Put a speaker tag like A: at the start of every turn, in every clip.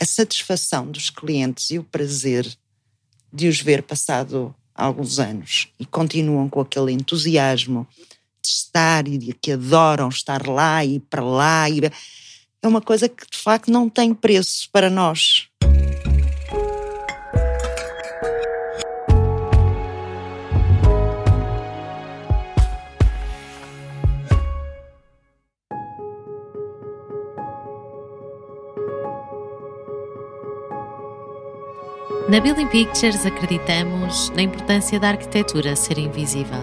A: a satisfação dos clientes e o prazer de os ver passado alguns anos e continuam com aquele entusiasmo de estar e de que adoram estar lá e para lá e é uma coisa que de facto não tem preço para nós.
B: Na Building Pictures acreditamos na importância da arquitetura ser invisível.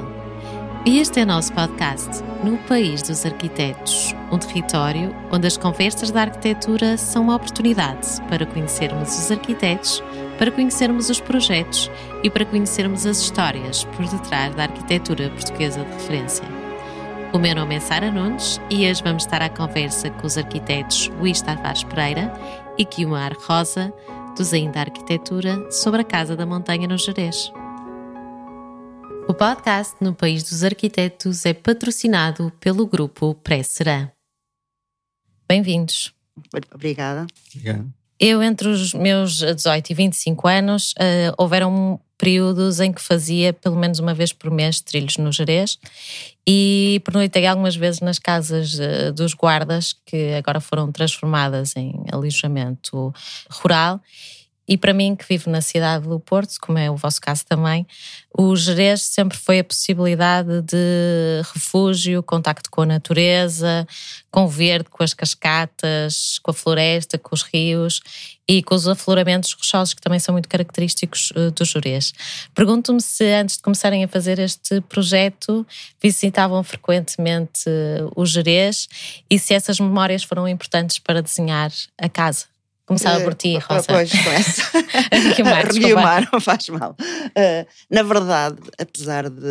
B: E este é o nosso podcast, No País dos Arquitetos, um território onde as conversas da arquitetura são uma oportunidade para conhecermos os arquitetos, para conhecermos os projetos e para conhecermos as histórias por detrás da arquitetura portuguesa de referência. O meu nome é Sara Nunes e hoje vamos estar à conversa com os arquitetos Luís Tavares Pereira e Guilmar Rosa, do Zain da Arquitetura sobre a Casa da Montanha no Jerez. O podcast No País dos Arquitetos é patrocinado pelo grupo Pré-Serã. Bem-vindos.
A: Obrigada.
C: Obrigado.
B: Eu, entre os meus 18 e 25 anos, uh, houveram períodos em que fazia pelo menos uma vez por mês trilhos no Jerez e pernoitei algumas vezes nas casas uh, dos guardas que agora foram transformadas em alojamento rural e para mim, que vivo na cidade do Porto, como é o vosso caso também, o Jerez sempre foi a possibilidade de refúgio, contacto com a natureza, com o verde, com as cascatas, com a floresta, com os rios e com os afloramentos rochosos que também são muito característicos uh, do Jerez. Pergunto-me se antes de começarem a fazer este projeto visitavam frequentemente uh, o Jerez e se essas memórias foram importantes para desenhar a casa. Começava por ti, Rosa.
A: Pois, começa.
B: Guilmar,
A: não faz mal. Uh, na verdade, apesar de,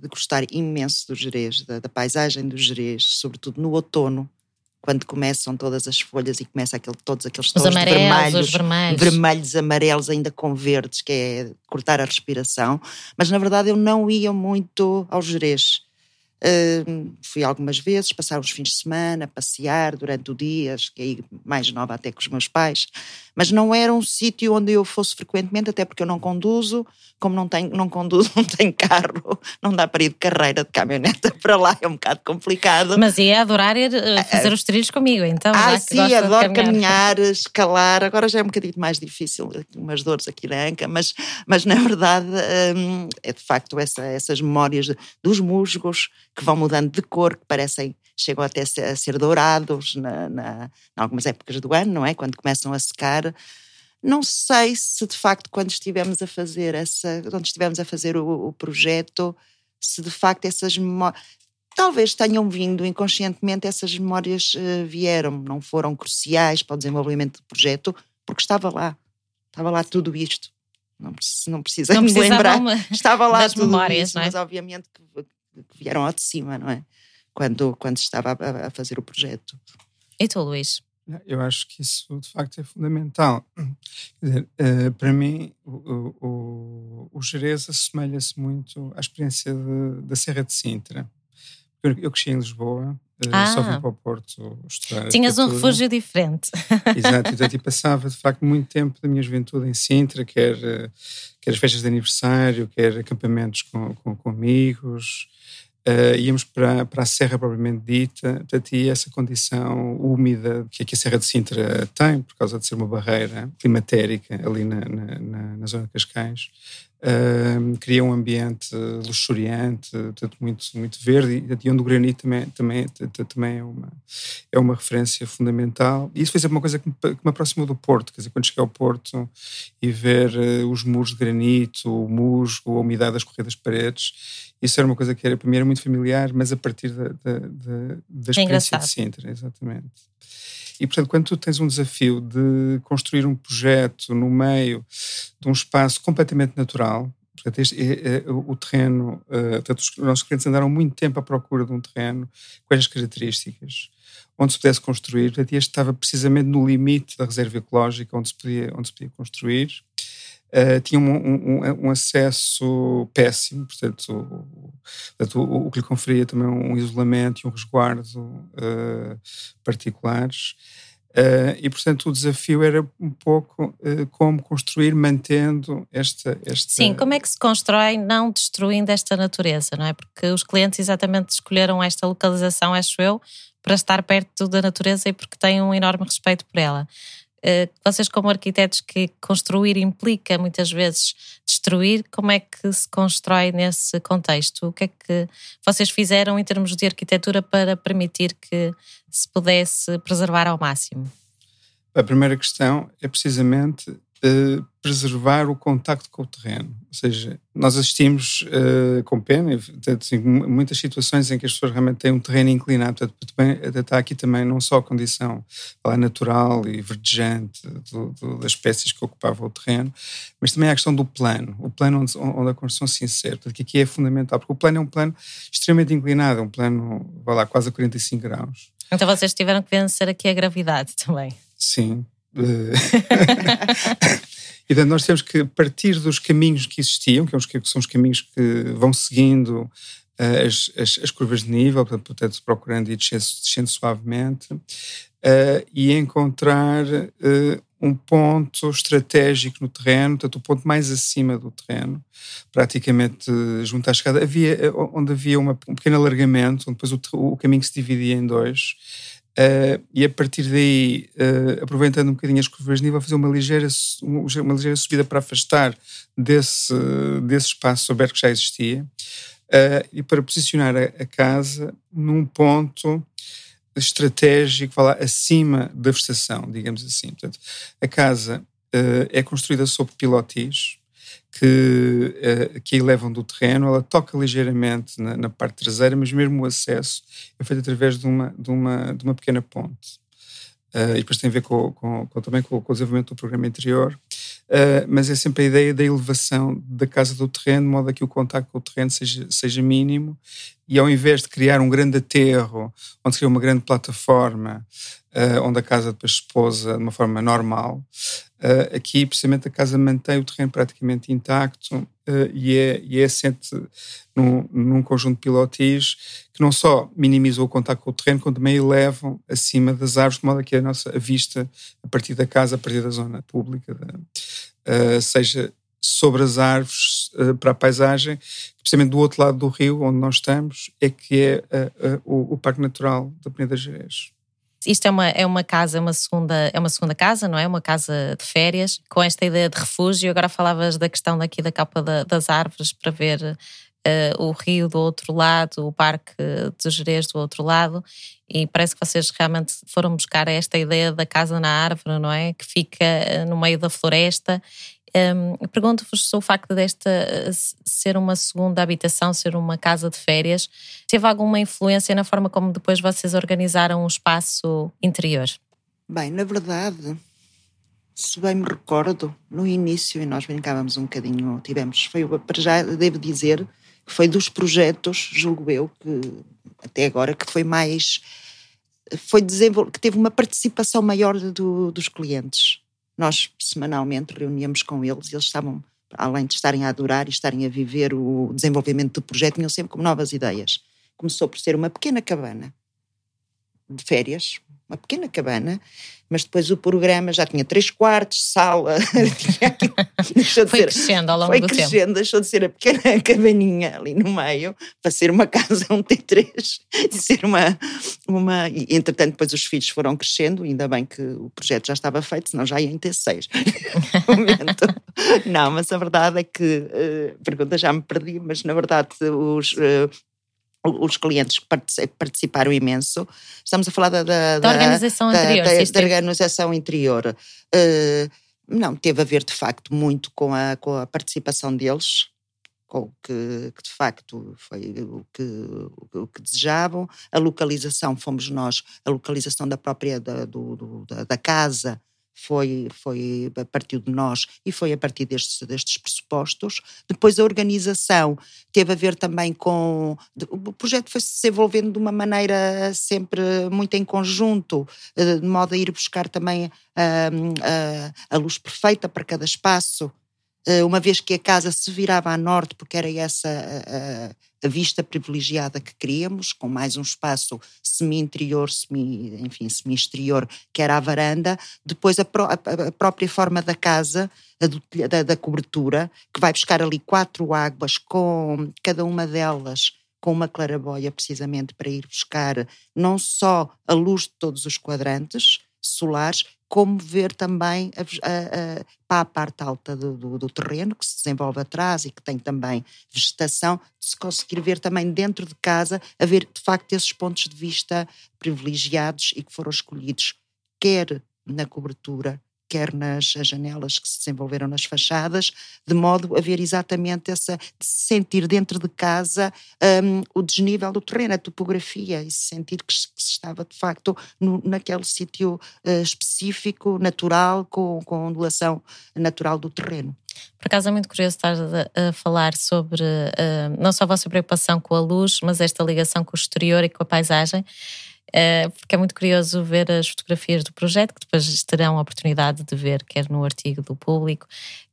A: de, gostar imenso do Jerez, da, da, paisagem do Jerez, sobretudo no outono, quando começam todas as folhas e começa aquele, todos aqueles tons vermelhos,
B: vermelhos,
A: vermelhos, amarelos, ainda com verdes, que é cortar a respiração. Mas na verdade eu não ia muito ao Jerez. Uh, fui algumas vezes passar os fins de semana, passear durante o dia, cheguei mais nova até com os meus pais, mas não era um sítio onde eu fosse frequentemente, até porque eu não conduzo, como não tenho, não conduzo, não tenho carro, não dá para ir de carreira de caminhoneta para lá, é um bocado complicado.
B: Mas ia adorar ir eh, fazer os trilhos comigo, então.
A: Ah, sim, adoro caminhar. caminhar. escalar, agora já é um bocadinho mais difícil, umas dores aqui na anca, mas, mas na verdade é de facto essa, essas memórias dos musgos que vão mudando de cor, que parecem, chegam até a ser dourados na, na, em algumas épocas do ano, não é? Quando começam a secar. Não sei se de facto, quando estivemos a fazer essa, quando estivemos a fazer o, o projeto, se de facto essas memórias. Talvez tenham vindo inconscientemente, essas memórias uh, vieram, não foram cruciais para o desenvolvimento do projeto, porque estava lá, estava lá tudo isto. Não, não precisa
B: não
A: me lembrar.
B: Uma,
A: estava lá tudo
B: memórias,
A: isso,
B: é?
A: mas obviamente que vieram ao de cima, não é? Quando, quando estava a, a fazer o projeto.
B: E tu, Luís?
C: Eu acho que isso de facto é fundamental. Quer dizer, uh, para mim, o, o, o Jerez assemelha-se muito à experiência de, da Serra de Sintra. Eu, eu cresci em Lisboa,
B: ah.
C: só vim para o Porto estudar.
B: Tinhas um refúgio diferente.
C: Exato, então eu passava de facto muito tempo da minha juventude em Sintra, quer, eh, quer as festas de aniversário, quer acampamentos com, com, com amigos uh, íamos para, para a Serra propriamente dita, portanto, e essa condição úmida que aqui a Serra de Sintra tem, por causa de ser uma barreira climatérica ali na, na, na, na zona de Cascais, uh, cria um ambiente luxuriante, portanto, muito, muito verde, e onde o granito também, também, também é, uma, é uma referência fundamental. E isso foi sempre uma coisa que me, que me aproximou do Porto, quer dizer, quando cheguei ao Porto e ver uh, os muros de granito, o musgo, a umidade das corridas paredes, isso era uma coisa que era, para mim era muito familiar, mas a partir da, da, da, da
B: É
C: experiência de Sintra, exatamente. E, portanto, quando tu tens um desafio de construir um projeto no meio de um espaço completamente natural, portanto, este, é, é, o terreno, uh, portanto, os nossos clientes andaram muito tempo à procura de um terreno com estas características, onde se pudesse construir, portanto, este estava precisamente no limite da reserva ecológica onde se podia, onde se podia construir. Uh, tinha um, um, um, acesso péssimo, portanto, o, portanto o, o, que lhe conferia também um isolamento e um resguardo uh, particulares. Uh, e, portanto, o desafio era um pouco uh, como construir mantendo esta, esta.
B: Sim, como é que se constrói não destruindo esta natureza, não é? Porque os clientes exatamente escolheram esta localização, acho eu, para estar perto da natureza e porque têm um enorme respeito por ela. Uh, vocês, como arquitetos, que construir implica muitas vezes destruir, como é que se constrói nesse contexto? O que é que vocês fizeram em termos de arquitetura para permitir que se pudesse preservar ao máximo?
C: A primeira questão é precisamente uh, preservar o contacto com o terreno. Ou seja, nós assistimos uh, com pena, portanto, assim, muitas situações em que as pessoas realmente têm um terreno inclinado. Portanto, também, está aqui também não só a condição lá, natural e verdejante do, do, das espécies que ocupavam o terreno, mas também a questão do plano. O plano onde, onde a construção se insere. Portanto, que aqui é fundamental, porque o plano é um plano extremamente inclinado, é um plano, vai lá, quase a 45 graus.
B: Então vocês tiveram que vencer aqui a gravidade também.
C: Sim. e portanto, nós temos que partir dos caminhos que existiam, que são os caminhos que vão seguindo uh, as, as, as, curvas de nível, portanto, procurando ir descendo, descendo suavemente, uh, e encontrar uh, um ponto estratégico no terreno, portanto, o ponto mais acima do terreno, praticamente junto à escada, havia, onde havia uma, um pequeno alargamento, onde depois o, o caminho se dividia em dois, Uh, e a partir daí, uh, aproveitando um bocadinho as curvas de nível, fazer uma ligeira, uma ligeira subida para afastar desse, desse espaço aberto que já existia uh, e para posicionar a, a, casa num ponto estratégico, falar acima da vegetação, digamos assim. Portanto, a casa é construída sobre pilotis, que, uh, que elevam do terreno, ela toca ligeiramente na, na, parte traseira, mas mesmo o acesso é feito através de uma, de uma, de uma pequena ponte. Uh, e depois tem a ver com, com, com também com, com, o desenvolvimento do programa interior, uh, mas é sempre a ideia da elevação da casa do terreno, de modo a que o contacto com o terreno seja, seja mínimo, e ao invés de criar um grande aterro, onde cria uma grande plataforma, uh, onde a casa depois se pousa de uma forma normal, Uh, aqui, precisamente, a casa mantém o terreno praticamente intacto uh, e, é, e é assente num, num, conjunto de pilotis que não só minimizam o contato com o terreno, como também elevam acima das árvores, de modo a que a nossa a vista, a partir da casa, a partir da zona pública, uh, seja sobre as árvores para a paisagem, precisamente do outro lado do rio, onde nós estamos, é que é o, o Parque Natural da Peneda Gerês.
B: Isto é uma, é uma casa, uma segunda, é uma segunda casa, não é? Uma casa de férias, com esta ideia de refúgio. Agora falavas da questão daqui da capa da, das árvores para ver uh, o rio do outro lado, o parque de Jerez do outro lado, e parece que vocês realmente foram buscar esta ideia da casa na árvore, não é? Que fica eh, no meio da floresta um, Pergunto-vos se o facto desta eh, ser uma segunda habitação, ser uma casa de férias, teve alguma influência na forma como depois vocês organizaram o espaço interior?
A: Bem, na verdade, se bem me recordo, no início, e nós brincávamos um bocadinho, tivemos, foi, para já devo dizer, que foi dos projetos, julgo eu, que até agora, que foi mais, foi que teve uma participação maior do, dos clientes nós semanalmente reuníamos com eles e eles estavam, além de estarem a adorar e estarem a viver o desenvolvimento do projeto, tinham sempre como novas ideias. Começou por ser uma pequena cabana de férias, uma pequena cabana, mas depois o programa já tinha três quartos, sala,
B: deixou de foi ser, crescendo ao longo
A: foi
B: do
A: crescendo,
B: tempo.
A: deixou de ser a pequena cabaninha ali no meio para ser uma casa, um T3, e ser uma, uma... E, entretanto depois os filhos foram crescendo, ainda bem que o projeto já estava feito, senão já ia em T6. Não, mas a verdade é que, uh, pergunta já me perdi, mas na verdade os... Uh, os clientes participaram imenso. Estamos a falar da, da,
B: da organização da, anterior.
A: Da, da organização interior. Uh, não, teve a ver de facto muito com a, com a participação deles, com o que, que de facto foi o que, o que desejavam. A localização, fomos nós, a localização da própria da, do, do, da, da casa foi, foi a partir de nós e foi a partir destes, destes pressupostos. Depois a organização teve a ver também com. O projeto foi se desenvolvendo de uma maneira sempre muito em conjunto, eh, de modo a ir buscar também a, a, a luz perfeita para cada espaço. Uma vez que a casa se virava a norte, porque era essa a, a vista privilegiada que queríamos, com mais um espaço semi-interior, semi, enfim, semi-exterior, que era a varanda. Depois a, pró a, própria forma da casa, do, da, da cobertura, que vai buscar ali quatro águas, com cada uma delas com uma claraboia precisamente para ir buscar não só a luz de todos os quadrantes solares, como ver também a, a, a, para a parte alta do, do, do, terreno, que se desenvolve atrás e que tem também vegetação, se conseguir ver também dentro de casa, a ver de facto esses pontos de vista privilegiados e que foram escolhidos quer na cobertura, quer nas janelas que se desenvolveram nas fachadas, de modo a ver exatamente essa, de se sentir dentro de casa um, o desnível do terreno, a topografia, e se sentir que se, que se estava de facto no, naquele sítio uh, específico, natural, com, com ondulação natural do terreno.
B: Por acaso é muito curioso estar a, a falar sobre uh, não só a vossa preocupação com a luz, mas esta ligação com o exterior e com a paisagem. Eh, porque é muito curioso ver as fotografias do projeto, que depois terão a oportunidade de ver, quer no artigo do público,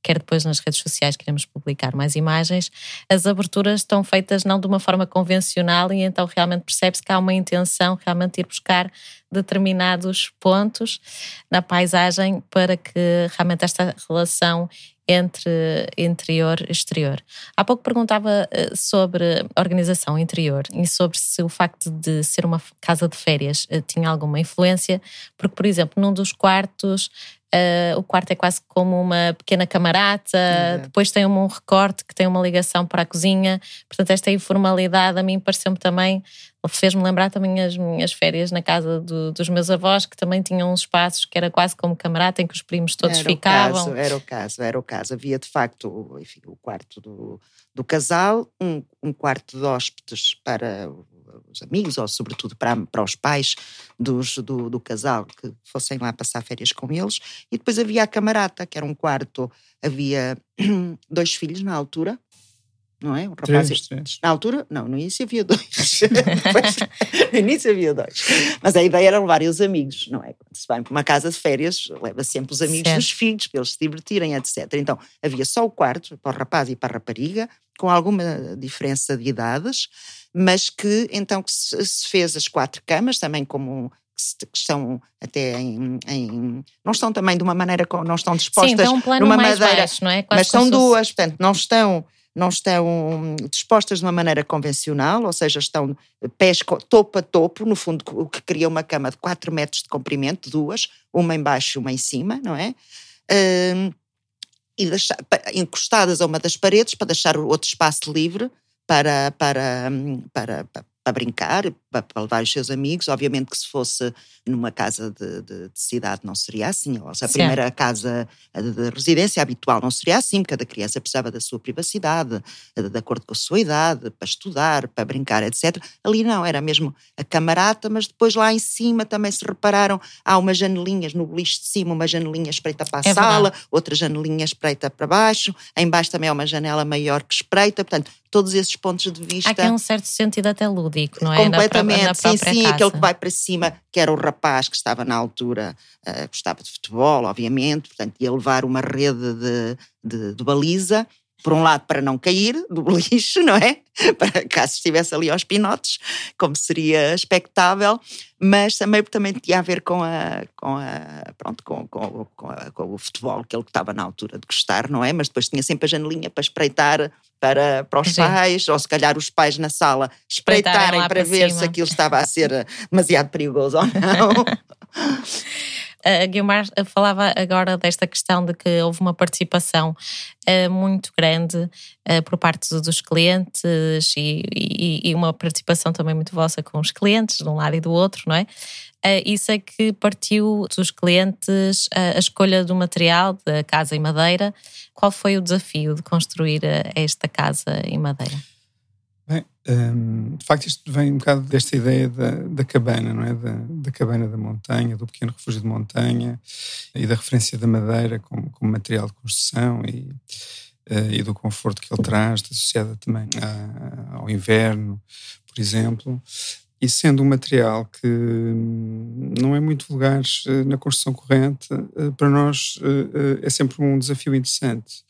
B: quer depois nas redes sociais que iremos publicar mais imagens. As aberturas estão feitas não de uma forma convencional e então realmente percebe-se que há uma intenção realmente de ir buscar determinados pontos na paisagem para que realmente esta relação entre interior e exterior. Há pouco perguntava eh, sobre organização interior e sobre se o facto de ser uma casa de férias eh, tinha alguma influência, porque, por exemplo, num dos quartos Uh, o quarto é quase como uma pequena camarata, depois tem um recorte que tem uma ligação para a cozinha. Portanto, esta informalidade a mim pareceu-me também, fez-me lembrar também as minhas férias na casa do, dos meus avós, que também tinham uns espaços que era quase como camarata, em que os primos todos
A: era
B: ficavam.
A: O caso, era o caso, era o caso. Havia de facto enfim, o quarto do, do casal, um, um quarto de hóspedes para os amigos, ou sobretudo para, para os pais dos, do, do casal que fossem lá passar férias com eles. E depois havia a camarata, que era um quarto, havia dois filhos na altura, não é? Um
C: rapaz três, três.
A: Na altura, não, no início havia dois. no início havia dois. Mas a ideia era levar os amigos, não é? Quando se vai para uma casa de férias, leva sempre os amigos certo. dos filhos, para eles se divertirem, etc. Então havia só o quarto para o rapaz e para a rapariga, com alguma diferença de idades, mas que então que se fez as quatro camas, também como que estão até em, em, não estão também de uma maneira não estão dispostas
B: Sim, um
A: numa
B: madeira baixo, não é?
A: mas são duas portanto não estão não estão dispostas de uma maneira convencional, ou seja, estão pés topo a topo, no fundo, o que cria uma cama de 4 metros de comprimento, duas, uma embaixo e uma em cima, não é? Um, e deixar, encostadas a uma das paredes para deixar outro espaço livre para, para, para, para, brincar, para, levar os seus amigos. Obviamente que se fosse numa casa de, de, de cidade não seria assim, ou seja, a primeira casa de residência habitual não seria assim, cada criança precisava da sua privacidade, de acordo com a sua idade, para estudar, para brincar, etc. Ali não, era mesmo a camarata, mas depois lá em cima também se repararam, há umas janelinhas no beliche de cima, uma janelinha espreita para a é sala, verdade. outra janelinha espreita para baixo, em baixo também é uma janela maior que espreita, portanto, todos esses pontos de vista. Há
B: aqui um certo sentido até lúdico, não
A: é? Completamente, na, sim, sim, casa. aquele que vai para cima, que era o rapaz que estava na altura, uh, gostava de futebol, obviamente, portanto ia levar uma rede de, de, de baliza por um lado para não cair do lixo, não é? Para caso estivesse ali aos pinotes, como seria expectável, mas também, também tinha a ver com, a, com, a, pronto, com, com, com, a, com o futebol que ele estava na altura de gostar, não é? Mas depois tinha sempre a janelinha para espreitar para, para os Sim. pais, ou se calhar os pais na sala espreitarem para, para ver cima. se aquilo estava a ser demasiado perigoso ou não.
B: a Guilmar falava agora desta questão de que houve uma participação uh, muito grande uh, por parte dos clientes e, e, e, uma participação também muito vossa com os clientes, de um lado e do outro, não é? Uh, isso é que partiu dos clientes a escolha do material da casa em madeira. Qual foi o desafio de construir esta casa em madeira?
C: Bem, um, de facto, isto vem um bocado desta ideia da, da cabana, não é? Da, da, cabana da montanha, do pequeno refúgio de montanha e da referência da madeira como, como material de construção e, uh, e do conforto que ele traz, associada também ao inverno, por exemplo. E sendo um material que não é muito vulgar uh, na construção corrente, uh, para nós é sempre um desafio interessante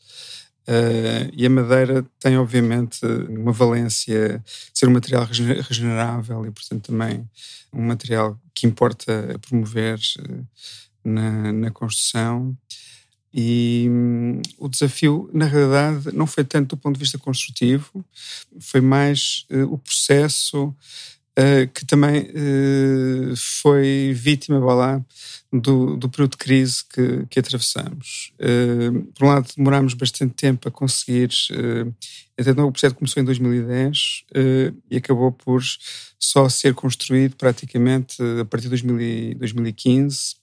C: Uh, e a madeira tem, obviamente, uma valência de ser um material regenerável e, portanto, também um material que importa promover uh, na, na, construção. E um, o desafio, na realidade, não foi tanto do ponto de vista construtivo, foi mais uh, o processo uh, que também uh, foi vítima, vá lá, do, do período de crise que, que atravessamos. Uh, por um lado, demorámos bastante tempo a conseguir. então, o projeto começou em 2010 e acabou por só ser construído praticamente a partir de 2000, 2015.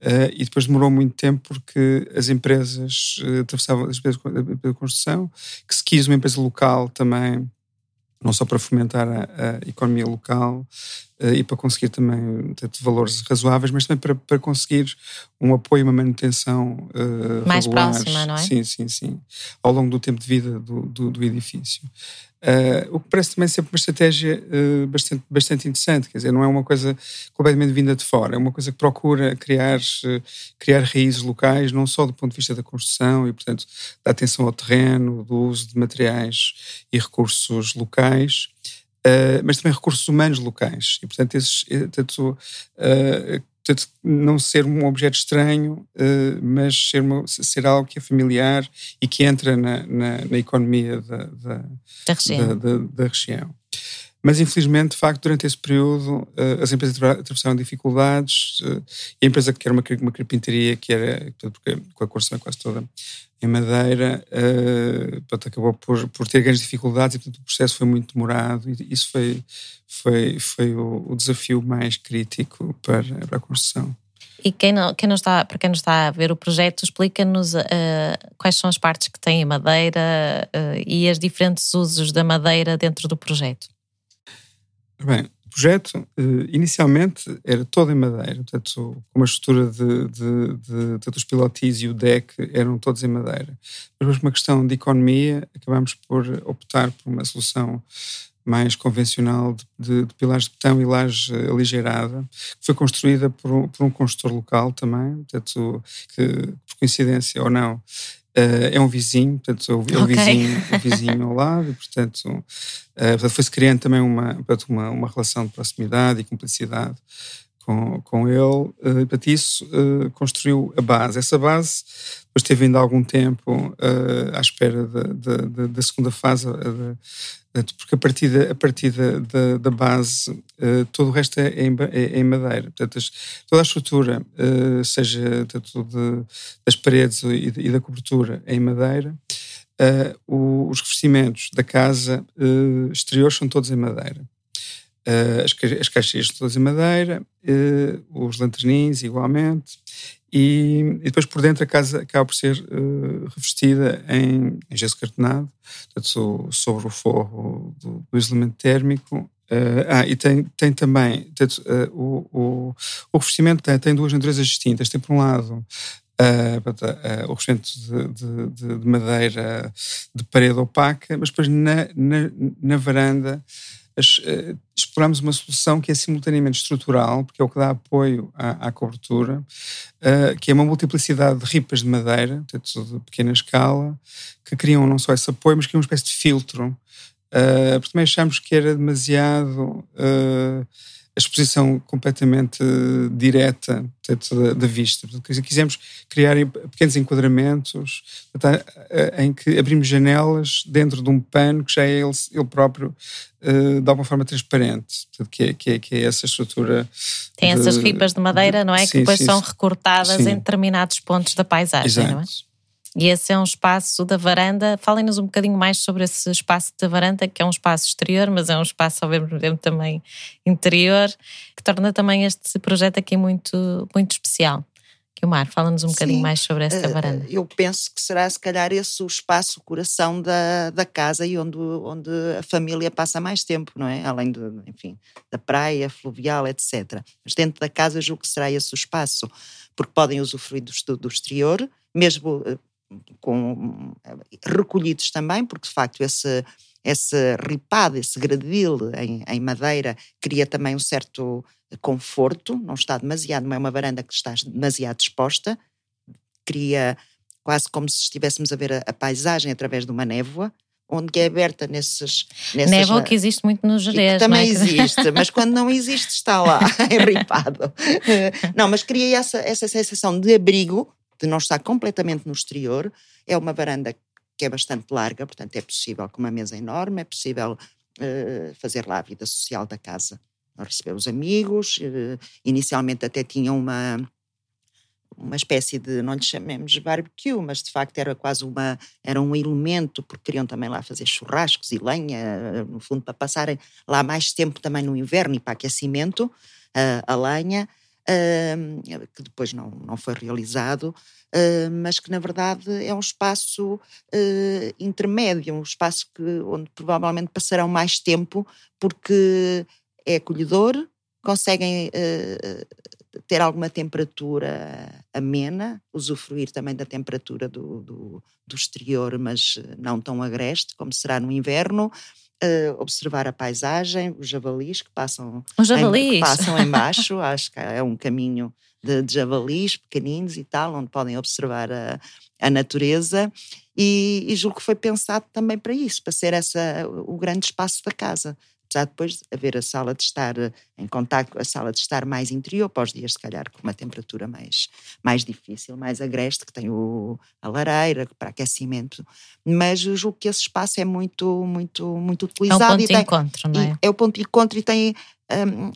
C: Uh, e depois demorou muito tempo porque as empresas uh, atravessavam as empresas de construção, que se quis uma empresa local também não só para fomentar a, a economia local e para conseguir também ter valores razoáveis, mas também para, para conseguir um apoio uma manutenção uh,
B: mais próxima, não é?
C: Sim, sim, sim, ao longo do tempo de vida do, do, do edifício. Uh, o que parece também sempre uma estratégia uh, bastante, bastante interessante, quer dizer, não é uma coisa completamente vinda de fora, é uma coisa que procura criar, criar raízes locais, não só do ponto de vista da construção e, portanto, da atenção ao terreno, do uso de materiais e recursos locais, mas também recursos humanos locais. E, portanto, esses, portanto, Portanto, não ser um objeto estranho, uh, mas ser, uma, ser algo que é familiar e que entra na, na, na economia da, da,
B: da, região.
C: Da, da, região. Mas, infelizmente, de facto, durante esse período, uh, as empresas atravessaram dificuldades. Uh, e a empresa que era uma, uma carpintaria, que era, porque com a construção quase toda em madeira, uh, portanto, acabou por, por ter grandes dificuldades e, portanto, o processo foi muito demorado. E isso foi, foi, foi o, o desafio mais crítico para, para a construção.
B: E quem não, quem não está, para quem não está a ver o projeto, explica-nos uh, quais são as partes que tem a madeira uh, e os diferentes usos da madeira dentro do projeto.
C: Bem, o projeto inicialmente era todo em madeira, portanto, com uma estrutura de, de, de, de, os pilotis e o deck eram todos em madeira. Mas por uma questão de economia, acabámos por optar por uma solução mais convencional de, de, pilares de betão e laje aligeirada, que foi construída por um, por um construtor local também, portanto, que por coincidência ou não, Uh, é um vizinho, portanto, é o, okay. vizinho, o vizinho ao lado, e, portanto, uh, foi-se criando também uma, portanto, uma, uma relação de proximidade e cumplicidade com, com ele, uh, e, portanto, isso uh, construiu a base. Essa base depois teve ainda algum tempo à espera da segunda fase, porque a partir da, a partir da, da, base uh, todo o resto é em, é, em madeira. Portanto, toda a estrutura, uh, seja de, das paredes e, da cobertura, é em madeira. Uh, os revestimentos da casa exterior são todos em madeira. As, as caixas todas em madeira, os lanternins igualmente, e, e, depois por dentro a casa acaba por ser uh, revestida em, em gesso cartonado, portanto, sobre o forro do, do isolamento térmico. Uh, ah, e tem, tem também portanto, uh, o, o, o revestimento tem, tem, duas naturezas distintas. Tem, por um lado, o revestimento de, de, de, madeira de parede opaca, mas depois na, na, na varanda uh, exploramos uma solução que é simultaneamente estrutural, porque é o que dá apoio à, à cobertura, uh, que é uma multiplicidade de ripas de madeira, portanto, de pequena escala, que criam não só esse apoio, mas criam uma espécie de filtro. Uh, porque também achamos que era demasiado a exposição completamente direta portanto, da, vista. Portanto, quisemos criar pequenos enquadramentos em que abrimos janelas dentro de um pano que já é ele, ele próprio eh, de alguma forma transparente, portanto, que, é, que, é, que é essa estrutura.
B: Tem de, essas ripas de madeira, não é? Sim, que depois sim, são recortadas sim. em determinados pontos da paisagem,
C: Exato.
B: não é? E esse é um espaço da varanda. Falem-nos um bocadinho mais sobre esse espaço da varanda, que é um espaço exterior, mas é um espaço ao mesmo tempo também interior, que torna também este projeto aqui muito, muito especial. Guilmar, fala-nos um bocadinho Sim, mais sobre esta eh, varanda.
A: Eu penso que será, se calhar, esse o espaço, o coração da, da casa e onde, onde a família passa mais tempo, não é? Além, de, enfim, da praia, fluvial, etc. Mas dentro da casa, julgo que será esse o espaço, porque podem usufruir do, do exterior, mesmo eh, com, recolhidos também, porque de facto esse, esse ripado, esse gradil em, em, madeira cria também um certo conforto, não está demasiado, não é uma varanda que está demasiado exposta, cria quase como se estivéssemos a ver a, a paisagem através de uma névoa, onde é aberta nesses. nessas
B: Névoa que existe muito nos Jerez.
A: Também
B: é?
A: existe, mas quando não existe está lá, é ripado. Não, mas criei essa, essa sensação de abrigo, de não estar completamente no exterior. É uma varanda que é bastante larga, portanto é possível com uma mesa enorme, é possível uh, fazer lá a vida social da casa. Receber os amigos, uh, inicialmente até tinha uma uma espécie de, não lhe chamemos barbecue, mas de facto era quase uma, era um elemento, porque queriam também lá fazer churrascos e lenha, no fundo para passarem lá mais tempo também no inverno e para aquecimento, uh, a lenha, que depois não, não foi realizado, mas que na verdade é um espaço intermédio, um espaço que, onde provavelmente passarão mais tempo, porque é acolhedor, conseguem ter alguma temperatura amena, usufruir também da temperatura do, do, do exterior, mas não tão agreste como será no inverno. Uh, observar a paisagem, os javalis que passam,
B: os javalis.
A: Em, que passam embaixo, acho que é um caminho de, de, javalis pequeninos e tal, onde podem observar a, a natureza e, e julgo que foi pensado também para isso, para ser essa, o grande espaço da casa apesar de depois haver a sala de estar eh, em contato, a sala de estar mais interior, para os dias, se calhar, com uma temperatura mais, mais difícil, mais agreste, que tem o, a lareira para aquecimento. Mas eu julgo que esse espaço é muito, muito, muito utilizado. É
B: o ponto de encontro, não é?
A: É o ponto de encontro e tem um,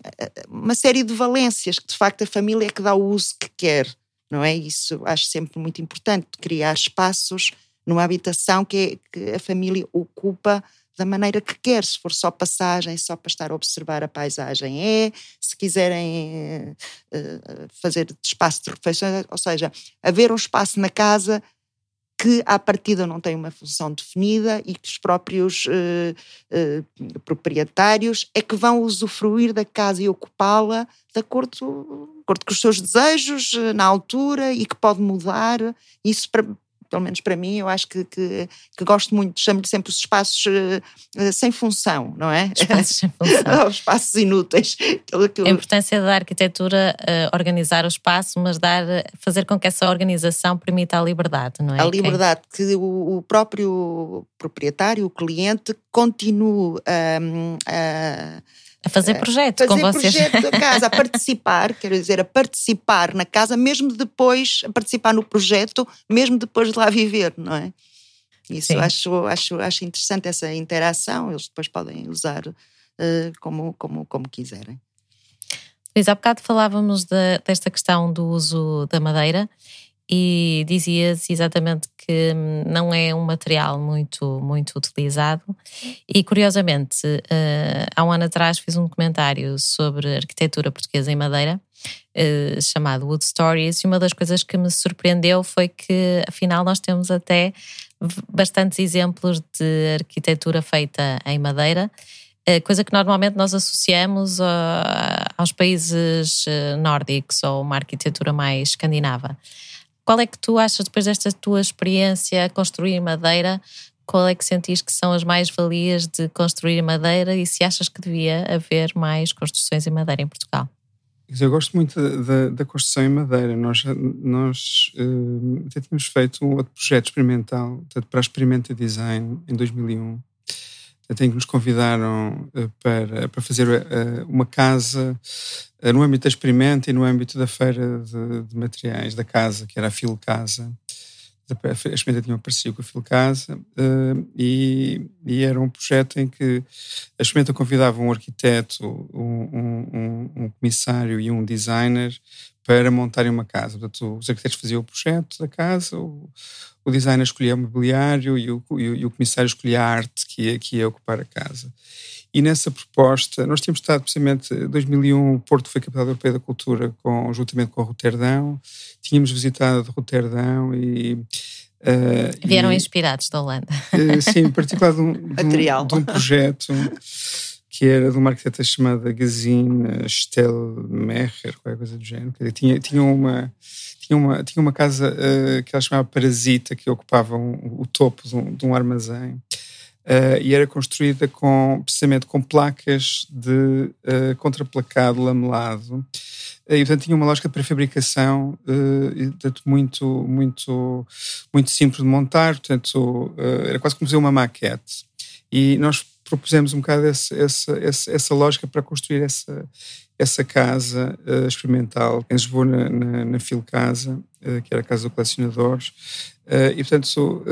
A: uma série de valências que, de facto, a família é que dá o uso que quer, não é? Isso acho sempre muito importante, criar espaços numa habitação que, é, que a família ocupa da maneira que quer, se for só passagem, só para estar a observar a paisagem é, se quiserem uh, fazer espaço de refeições, ou seja, haver um espaço na casa que à partida não tem uma função definida e que os próprios uh, uh, proprietários é que vão usufruir da casa e ocupá-la de acordo, de acordo com os seus desejos na altura e que pode mudar. Isso para, pelo menos para mim, eu acho que, que, que gosto muito, chamo-lhe sempre os espaços uh, sem função, não é?
B: Espaços sem função.
A: os espaços inúteis.
B: A importância da arquitetura uh, organizar o espaço, mas dar, fazer com que essa organização permita a liberdade, não é?
A: A liberdade, que, que o, o, próprio proprietário, o cliente, continue um, a
B: a fazer projeto fazer
A: com
B: vocês.
A: projeto da casa, a participar, quero dizer, a participar na casa, mesmo depois, a participar no projeto, mesmo depois de lá viver, não é? Isso acho, acho, acho interessante essa interação, eles depois podem usar uh, como, como, como quiserem.
B: Luís, há bocado falávamos de, desta questão do uso da madeira e dizias exatamente que não é um material muito, muito utilizado. E curiosamente, uh, há um ano atrás fiz um documentário sobre arquitetura portuguesa em madeira, uh, chamado Wood Stories, e uma das coisas que me surpreendeu foi que, afinal, nós temos até bastantes exemplos de arquitetura feita em madeira. Eh, coisa que normalmente nós associamos aos países nórdicos ou uma arquitetura mais escandinava. Qual é que tu achas, depois desta tua experiência a construir madeira, qual é que sentis que são as mais-valias de construir madeira e se achas que devia haver mais construções em madeira em Portugal?
C: Eu gosto muito da, da construção em madeira. Nós, nós uh, até tínhamos feito um outro projeto experimental para a Experimenta Design em 2001 até que nos convidaram uh, para, para fazer uh, uma casa uh, no âmbito da Experimenta e no âmbito da feira de, de materiais da casa, que era a Fil Casa. A Experimenta tinha um parceria com a Fil Casa e, e, era um projeto em que a Experimenta convidava um arquiteto, um, um, um comissário e um designer para montarem uma casa. Portanto, os arquitetos faziam o projeto da casa, o, o designer escolhia o mobiliário e o, e o, e o comissário escolhia a arte que ia, que ia ocupar a casa. E nessa proposta, nós tínhamos estado precisamente em 2001, o Porto foi capital europeia da cultura, com, juntamente com Roterdão. Tínhamos visitado Roterdão e.
B: Uh, Vieram e, inspirados da Holanda.
C: Uh, sim, em particular de um, de um, de um projeto que era de uma arquiteta chamada Gesine Stellmecher, qualquer coisa do género. Tinha, tinha uma tinha uma, tinha uma casa uh, que ela chamava Parasita, que ocupava um, o topo de um, de um armazém. uh, e era construída com, precisamente com placas de uh, contraplacado lamelado. E, portanto, tinha uma lógica de pré-fabricação uh, muito, muito, muito simples de montar, portanto, era quase como fazer uma maquete. E nós propusemos um bocado essa, essa, essa, lógica para construir essa, essa casa uh, experimental em Lisboa, na, na, na uh, que era a Casa do Colecionadores. Uh, e, portanto,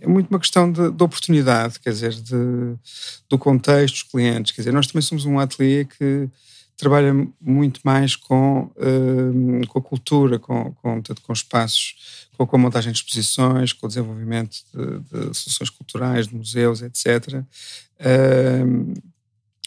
C: é muito uma questão de, de, oportunidade, quer dizer, de, do contexto dos clientes. Quer dizer, nós também somos um ateliê que trabalha muito mais com, uh, com a cultura, com, com, com espaços, com, com a montagem de exposições, com o desenvolvimento de, de soluções culturais, de museus, etc. Uh,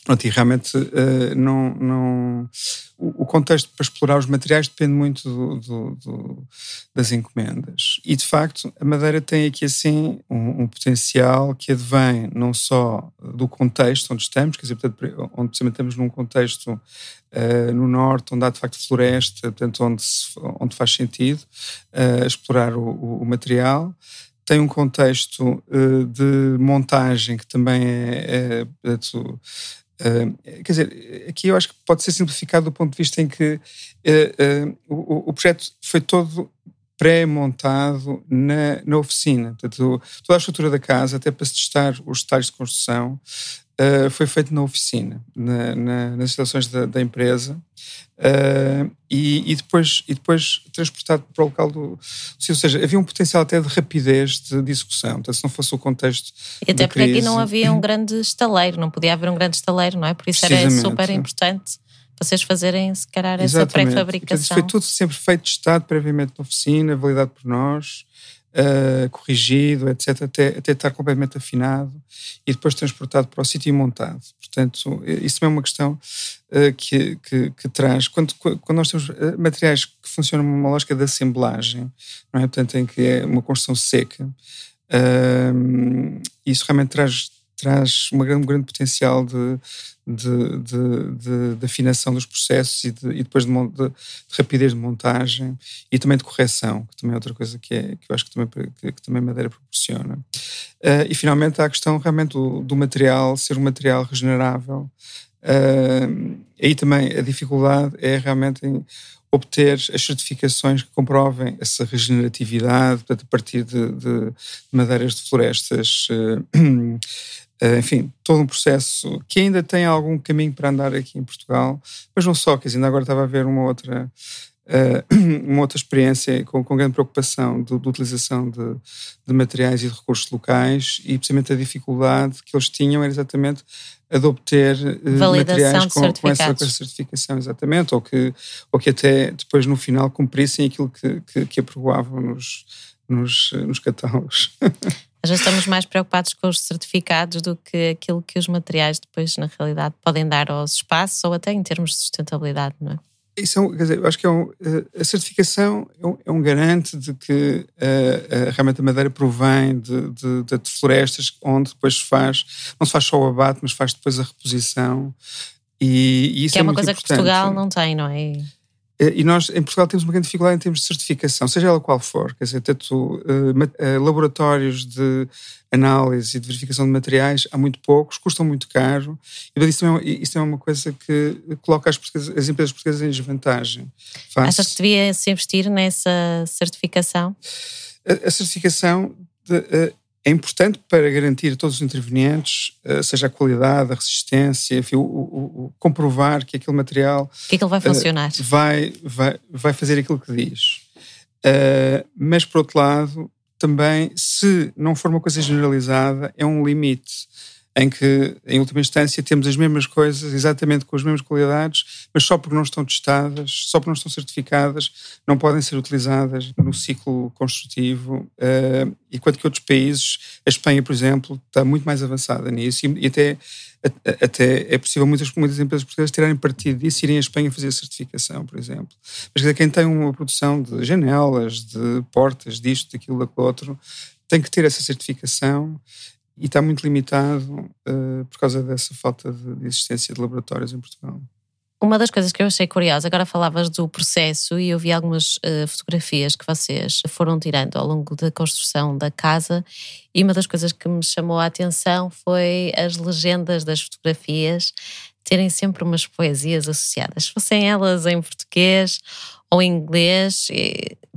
C: Pronto, e realmente uh, não, não, o contexto para explorar os materiais depende muito do, do, do, das encomendas. E de facto, a Madeira tem aqui assim um, um, potencial que advém não só do contexto onde estamos, quer dizer, portanto, onde estamos num contexto uh, no norte, onde há de facto floresta, portanto, onde, se, onde faz sentido uh, explorar o, o, material tem um contexto de montagem que também é, é, Uh, quer dizer, aqui eu acho que pode ser simplificado do ponto de vista em que uh, uh, o, o, projeto foi todo pré-montado na, na oficina. Portanto, toda a estrutura da casa, até para se testar os detalhes de construção, uh, foi feito na oficina, na, na, nas instalações da, da empresa, uh, e, e, depois, e depois transportado para o local do. Ou seja, havia um potencial até de rapidez de, de execução, então, se não fosse o contexto.
B: E até porque crise, aqui não havia um grande estaleiro, não podia haver um grande estaleiro, não é? Por isso era super importante vocês fazerem, se calhar, essa pré-fabricação.
C: Foi tudo sempre feito, testado previamente na oficina, validado por nós uh, corrigido, etc., até, até estar completamente afinado e depois transportado para o sítio e montado. Portanto, isso é uma questão uh, que, que, que, traz. Quando, quando nós temos eh, materiais que funcionam numa lógica de assemblagem, não é? portanto, em que é uma construção seca, uh, isso realmente traz, traz uma grande, um grande potencial de de, de, de, de, afinação dos processos e, e depois de, rapidez de montagem e também de correção, que também é outra coisa que, é, que eu acho que também, que, que também Madeira proporciona. Uh, e finalmente há a questão realmente do, do material ser um material regenerável. Uh, aí também a dificuldade é realmente em obter as certificações que comprovem essa regeneratividade, a partir de, de madeiras de florestas. Uh, enfim, todo um processo que ainda tem algum caminho para andar aqui em Portugal, mas não só, quer dizer, ainda agora estava a ver uma outra, uh, uma outra experiência com, com grande preocupação de, de utilização de, de, materiais e de recursos locais e precisamente a dificuldade que eles tinham era exatamente a de obter uh, materiais com, com, essa, com, essa, certificação, exatamente, ou que, ou que até depois no final cumprissem aquilo que, que, que aprovavam nos, nos, nos catálogos.
B: Às vezes estamos mais preocupados com os certificados do que aquilo que os materiais depois, na realidade, podem dar aos espaços ou até em termos de sustentabilidade, não é?
C: Isso é um, quer dizer, eu acho que é um, eh, a certificação é um, é um garante de que uh, realmente a madeira provém de, de, de, florestas onde depois se faz, não se faz só o abate, mas faz depois a reposição. E, e isso
B: que é,
C: é
B: uma coisa
C: importante.
B: que Portugal não tem, não é?
C: Eh, e nós, em Portugal, temos uma grande dificuldade em termos de certificação, seja ela qual for. Quer dizer, tanto uh, laboratórios de análise e de verificação de materiais há muito poucos, custam muito caro. E isso também, é isso é uma coisa que coloca as, as empresas portuguesas em desvantagem.
B: Face. Achas que devia se investir nessa certificação?
C: A, a certificação de, uh, é importante para garantir a todos os intervenientes, eh, seja a qualidade, a resistência, enfim, o, o, o comprovar que aquele material.
B: Que aquilo vai funcionar.
C: Uh, vai, vai, vai fazer aquilo que diz. Uh, mas, por outro lado, também, se não for uma coisa generalizada, é um limite em que, em última instância, temos as mesmas coisas, exatamente com as mesmas qualidades, mas só porque não estão testadas, só porque não estão certificadas, não podem ser utilizadas no ciclo construtivo. Uh, enquanto que outros países, a Espanha, por exemplo, está muito mais avançada nisso e, e até, até é possível muitas, muitas empresas portuguesas tirarem partido disso e irem à Espanha fazer a certificação, por exemplo. Mas dizer, quem tem uma produção de janelas, de portas, disto, daquilo, daquilo outro, tem que ter essa certificação e está muito limitado uh, por causa dessa falta de, existência de laboratórios em Portugal.
B: Uma das coisas que eu achei curiosa, agora falavas do processo e eu vi algumas uh, fotografias que vocês foram tirando ao longo da construção da casa e uma das coisas que me chamou a atenção foi as legendas das fotografias terem sempre umas poesias associadas, fossem elas em português ou em inglês.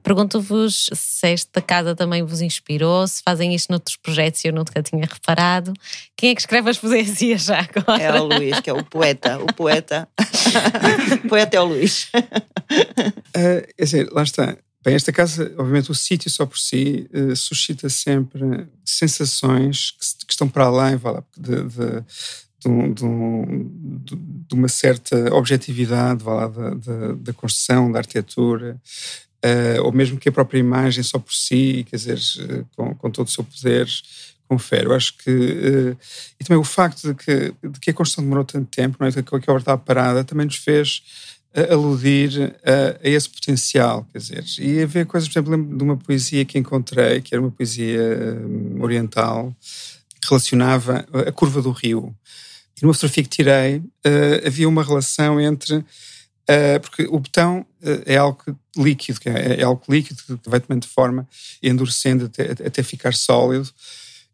B: Pergunto-vos se esta casa também vos inspirou, se fazem isto noutros projetos e eu nunca tinha reparado. Quem é que escreve as poesias já agora?
A: É o Luís, que é o poeta. O poeta. o poeta é o Luís.
C: Uh, é assim, lá está. Bem, esta casa, obviamente, o sítio só por si uh, suscita sempre sensações que, que, estão para além de, de, de, de, de, uma certa objetividade lá, da, da, da, construção, da arquitetura, uh, ou mesmo que a própria imagem só por si, quer dizer, uh, com, com, todo o seu poder, confere. Eu acho que. Uh, e também o facto de que, de que a construção demorou tanto tempo, não é? que a obra estava parada, também nos fez aludir a, a, esse potencial, quer dizer, e a ver coisas, por exemplo, lembro de uma poesia que encontrei, que era uma poesia oriental, que relacionava a curva do rio. E numa fotografia que tirei, uh, havia uma relação entre. Uh, porque o betão uh, é algo líquido, é, é, algo líquido que vai tomando forma endurecendo até, até ficar sólido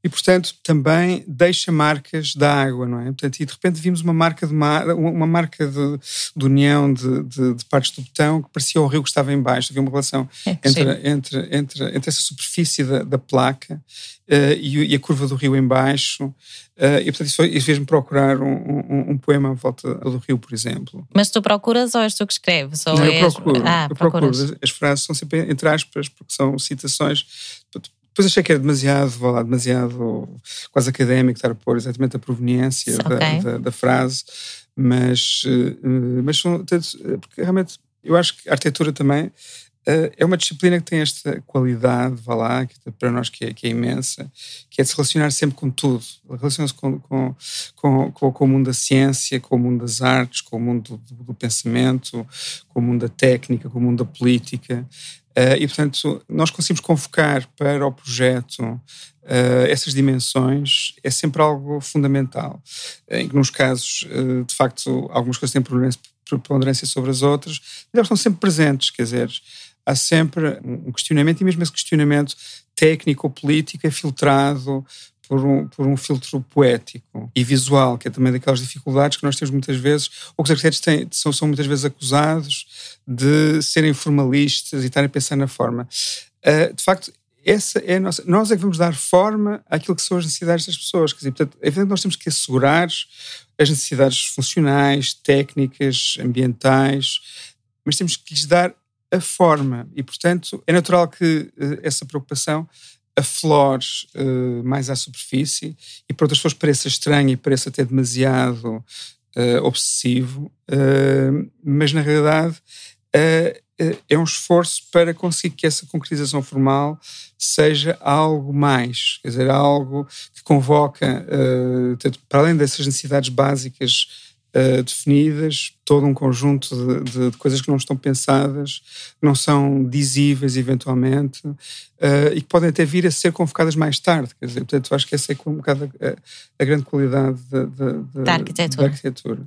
C: e, portanto, também deixa marcas da água, não é? Portanto, e de repente vimos uma marca de, mar, uma marca de, de união de, de, de, partes do betão que parecia o rio que estava em baixo. Havia uma relação é, entre, entre, entre, entre essa superfície da, da placa uh, e, e, a curva do rio em baixo. Uh, e, portanto, isso, isso fez-me procurar um, um, um, poema à volta do rio, por exemplo.
B: Mas tu procuras ou és tu que escreves? Ou
C: Não,
B: és...
C: eu procuro. Ah, eu procuro. As, as frases são sempre entre aspas, porque são citações depois achei que era demasiado, vou lá, demasiado quase académico estar a pôr exatamente a proveniência okay. da, da, da, frase, mas, eh, mas porque realmente eu acho que a arquitetura também eh, é uma disciplina que tem esta qualidade, vá lá, que para nós que é, que é imensa, que é de se relacionar sempre com tudo. Relaciona-se com, com, com, com, o mundo da ciência, com o mundo das artes, com o mundo do, do pensamento, com o mundo da técnica, com o mundo da política. Uh, e, portanto, nós conseguimos convocar para o projeto uh, essas dimensões, é sempre algo fundamental. Uh, em que, nos casos, de facto, algumas coisas têm preponderância sobre as outras, mas elas estão sempre presentes, quer dizer, há sempre um questionamento, e mesmo esse questionamento técnico ou político é filtrado por um, por um filtro poético e visual, que é também daquelas dificuldades que nós temos muitas vezes, ou que os arquitetos têm, são, são muitas vezes acusados de serem formalistas e estarem a pensar na forma. Uh, de facto, essa é nossa, nós é que vamos dar forma àquilo que são as necessidades das pessoas. Quer dizer, portanto, é que nós temos que assegurar as necessidades funcionais, técnicas, ambientais, mas temos que lhes dar a forma. E, portanto, é natural que uh, essa preocupação aflore uh, mais à superfície e para outras pessoas pareça estranho e pareça até demasiado uh, obsessivo, uh, mas na realidade é um esforço para conseguir que essa concretização formal seja algo mais, quer dizer, algo que convoca, para além dessas necessidades básicas uh, definidas, todo um conjunto de, de, de, coisas que não estão pensadas, não são dizíveis eventualmente, uh, e que podem até vir a ser convocadas mais tarde. Quer dizer, portanto, acho que essa é um bocado a, a grande qualidade de,
B: da arquitetura.
C: Da arquitetura.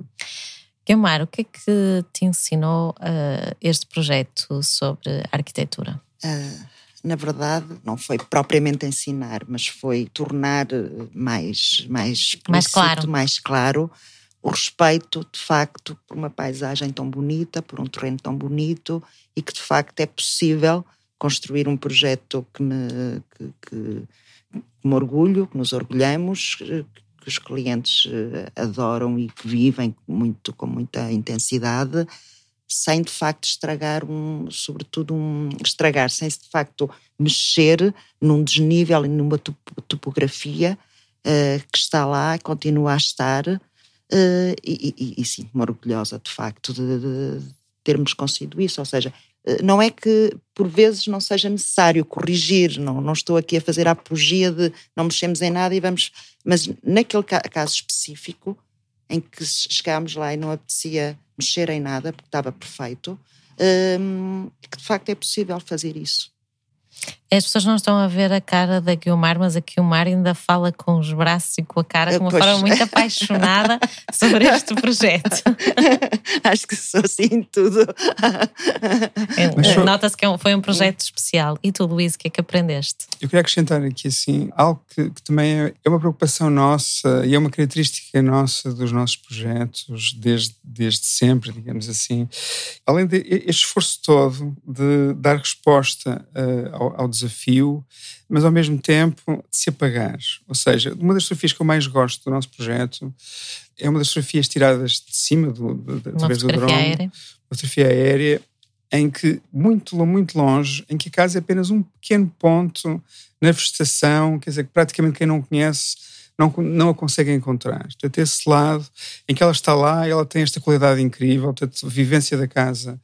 B: Guilmar, o que é que te ensinou uh, este projeto sobre arquitetura?
A: na verdade, não foi propriamente ensinar, mas foi tornar mais, mais,
B: mais claro,
A: mais claro o respeito, de facto, por uma paisagem tão bonita, por um terreno tão bonito e que, de facto, é possível construir um projeto que me, que, que, que me orgulho, que nos orgulhamos, que os clientes eh, adoram e que vivem muito, com muita intensidade, sem de facto estragar um, sobretudo um, estragar, sem de facto mexer num desnível e numa topografia uh, que está lá, continua a estar, Uh, e, e, e sinto-me orgulhosa, de facto, de, de, termos conseguido isso. Ou seja, uh, não é que por vezes não seja necessário corrigir, não, não estou aqui a fazer a apologia de não mexemos em nada e vamos. Mas naquele ca caso específico, em que chegámos lá e não apetecia mexer em nada, porque estava perfeito, uh, que de facto é possível fazer isso.
B: As pessoas não estão a ver a cara da Guilmar, mas a Guilmar ainda fala com os braços e com a cara de uma pois. forma muito apaixonada sobre este projeto.
A: Acho que sou assim tudo.
B: É, nota-se que é foi um projeto especial. E tu, Luís, o que é que aprendeste?
C: Eu queria acrescentar aqui assim algo que, que também é, é uma preocupação nossa e é uma característica nossa dos nossos projetos desde, desde sempre, digamos assim. Além deste esforço todo de dar resposta uh, ao, ao desafio, mas ao mesmo tempo de se apagar. Ou seja, uma das fotografias que eu mais gosto do nosso projeto é uma das fotografias tiradas de cima do, do, através do drone. Aérea. Uma fotografia aérea em que, muito, muito longe, em que a casa é apenas um pequeno ponto na vegetação, quer dizer, que praticamente quem não conhece não, não a consegue encontrar. Portanto, esse lado em que ela está lá, ela tem esta qualidade incrível, portanto, a vivência da casa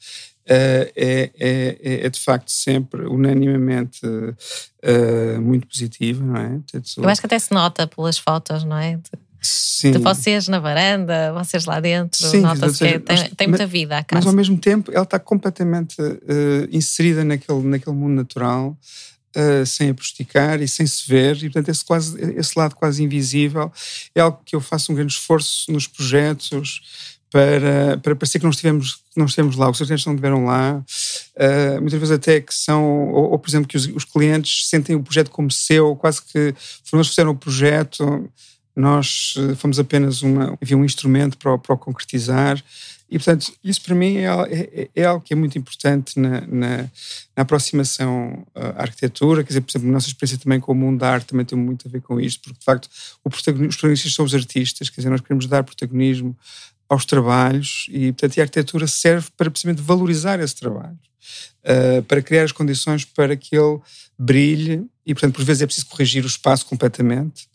C: é, é, é, de facto sempre unanimamente uh, muito positiva, não é?
B: Eu acho que até se nota pelas fotos, não é? De, Sim. de vocês na varanda, vocês lá dentro, nota-se que tem, tem, muita vida a casa.
C: Mas ao mesmo tempo ela está completamente uh, inserida naquele, naquele mundo natural. Uh, sem aposticar e sem se ver, e portanto esse, quase, esse lado quase invisível é algo que eu faço um grande esforço nos projetos para, para parecer que não estivemos, não estivemos lá, os clientes não estiveram lá, uh, muitas vezes até que são, ou, ou por exemplo, que os, os, clientes sentem o projeto como seu, quase que foram eles que fizeram o projeto, nós uh, fomos apenas uma, enfim, um instrumento para, para o concretizar. E, portanto, isso para mim é, é, é algo que é muito importante na, na, na, aproximação à arquitetura. Quer dizer, por exemplo, a nossa experiência também com o mundo da arte também tem muito a ver com isto, porque, de facto, o os protagonistas são os artistas, quer dizer, nós queremos dar protagonismo aos trabalhos e, portanto, a arquitetura serve para precisamente valorizar esse trabalho, uh, para criar as condições para que ele brilhe e, portanto, por vezes é preciso corrigir o espaço completamente.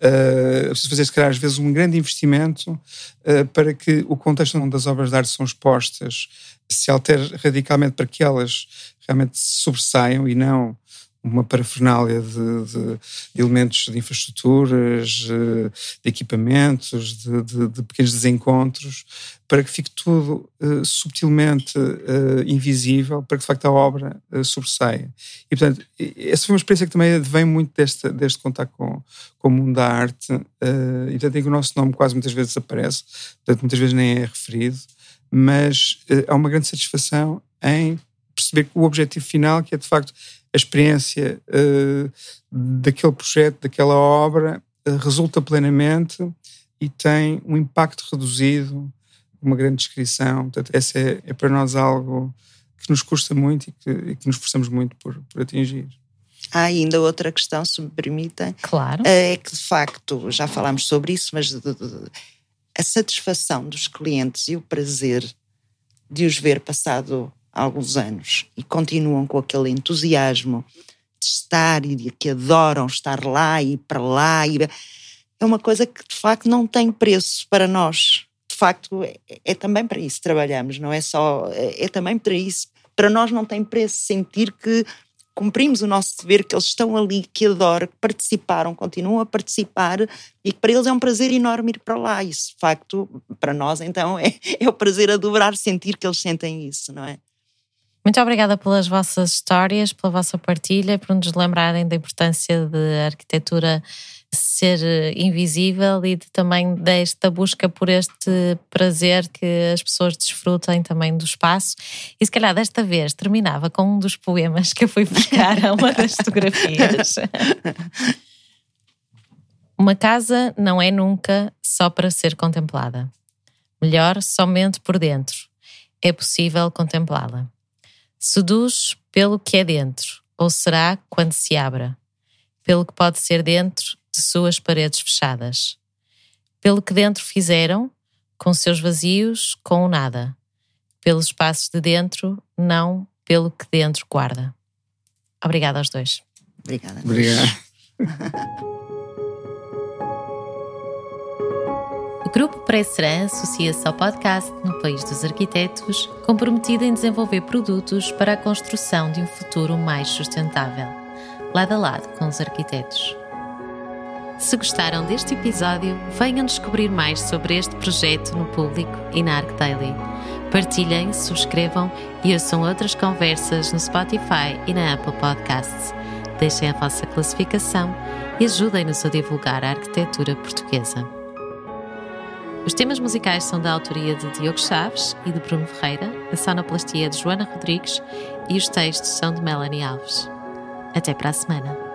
C: Uh, é preciso fazer, se calhar, às vezes, um grande investimento uh, para que o contexto onde as obras de arte são expostas se altere radicalmente para que elas realmente sobressaiam e não uma parafernália de, de, elementos de infraestruturas, de equipamentos, de, de, de, pequenos desencontros, para que fique tudo uh, subtilmente uh, invisível, para que de facto a obra uh, sobressaia. E portanto, essa foi uma experiência que também vem muito deste, deste contato com, com o mundo da arte, e portanto é que o nosso nome quase muitas vezes desaparece, portanto muitas vezes nem é referido, mas há uma grande satisfação em perceber que o objetivo final, que é de facto a experiência uh, daquele projeto, daquela obra, uh, resulta plenamente e tem um impacto reduzido, uma grande descrição. Portanto, essa é, é para nós algo que nos custa muito e que, e que nos esforçamos muito por, por atingir.
A: Há ainda outra questão, se me permitem.
B: Claro.
A: Eh, é que, de facto, já falámos sobre isso, mas de, de, de, a satisfação dos clientes e o prazer de os ver passado alguns anos e continuam com aquele entusiasmo de estar e de que adoram estar lá e para lá. E... É uma coisa que de facto não tem preço para nós. De facto, é, é também para isso que trabalhamos, não é só. É, é também para isso. Para nós não tem preço sentir que cumprimos o nosso dever, que eles estão ali, que adoram, que participaram, continuam a participar e que para eles é um prazer enorme ir para lá. Isso, de facto, para nós, então, é, é o prazer a dobrar sentir que eles sentem isso, não é?
B: Muito obrigada pelas vossas histórias, pela vossa partilha, por nos lembrarem da importância de arquitetura ser invisível e de, também desta busca por este prazer que as pessoas desfrutem também do espaço. E se calhar desta vez terminava com um dos poemas que eu fui buscar a uma das fotografias. Uma casa não é nunca só para ser contemplada. Melhor somente por dentro. É possível contemplá-la. Seduz pelo que é dentro, ou será quando se abra, pelo que pode ser dentro de suas paredes fechadas, pelo que dentro fizeram, com seus vazios, com o nada, pelos espaços de dentro, não pelo que dentro guarda. Obrigada aos dois.
A: Obrigada.
C: Obrigado.
B: O Grupo Presseran associa-se ao podcast No País dos Arquitetos, comprometido em desenvolver produtos para a construção de um futuro mais sustentável, lado a lado com os arquitetos. Se gostaram deste episódio, venham descobrir mais sobre este projeto no público e na Arc Daily. Partilhem, subscrevam e ouçam outras conversas no Spotify e na Apple Podcasts. deixem a vossa classificação e ajudem-nos a divulgar a arquitetura portuguesa. Os temas musicais são da autoria de Diogo Chaves e de Bruno Ferreira, a sonoplastia de Joana Rodrigues e os textos são de Melanie Alves. Até para a semana!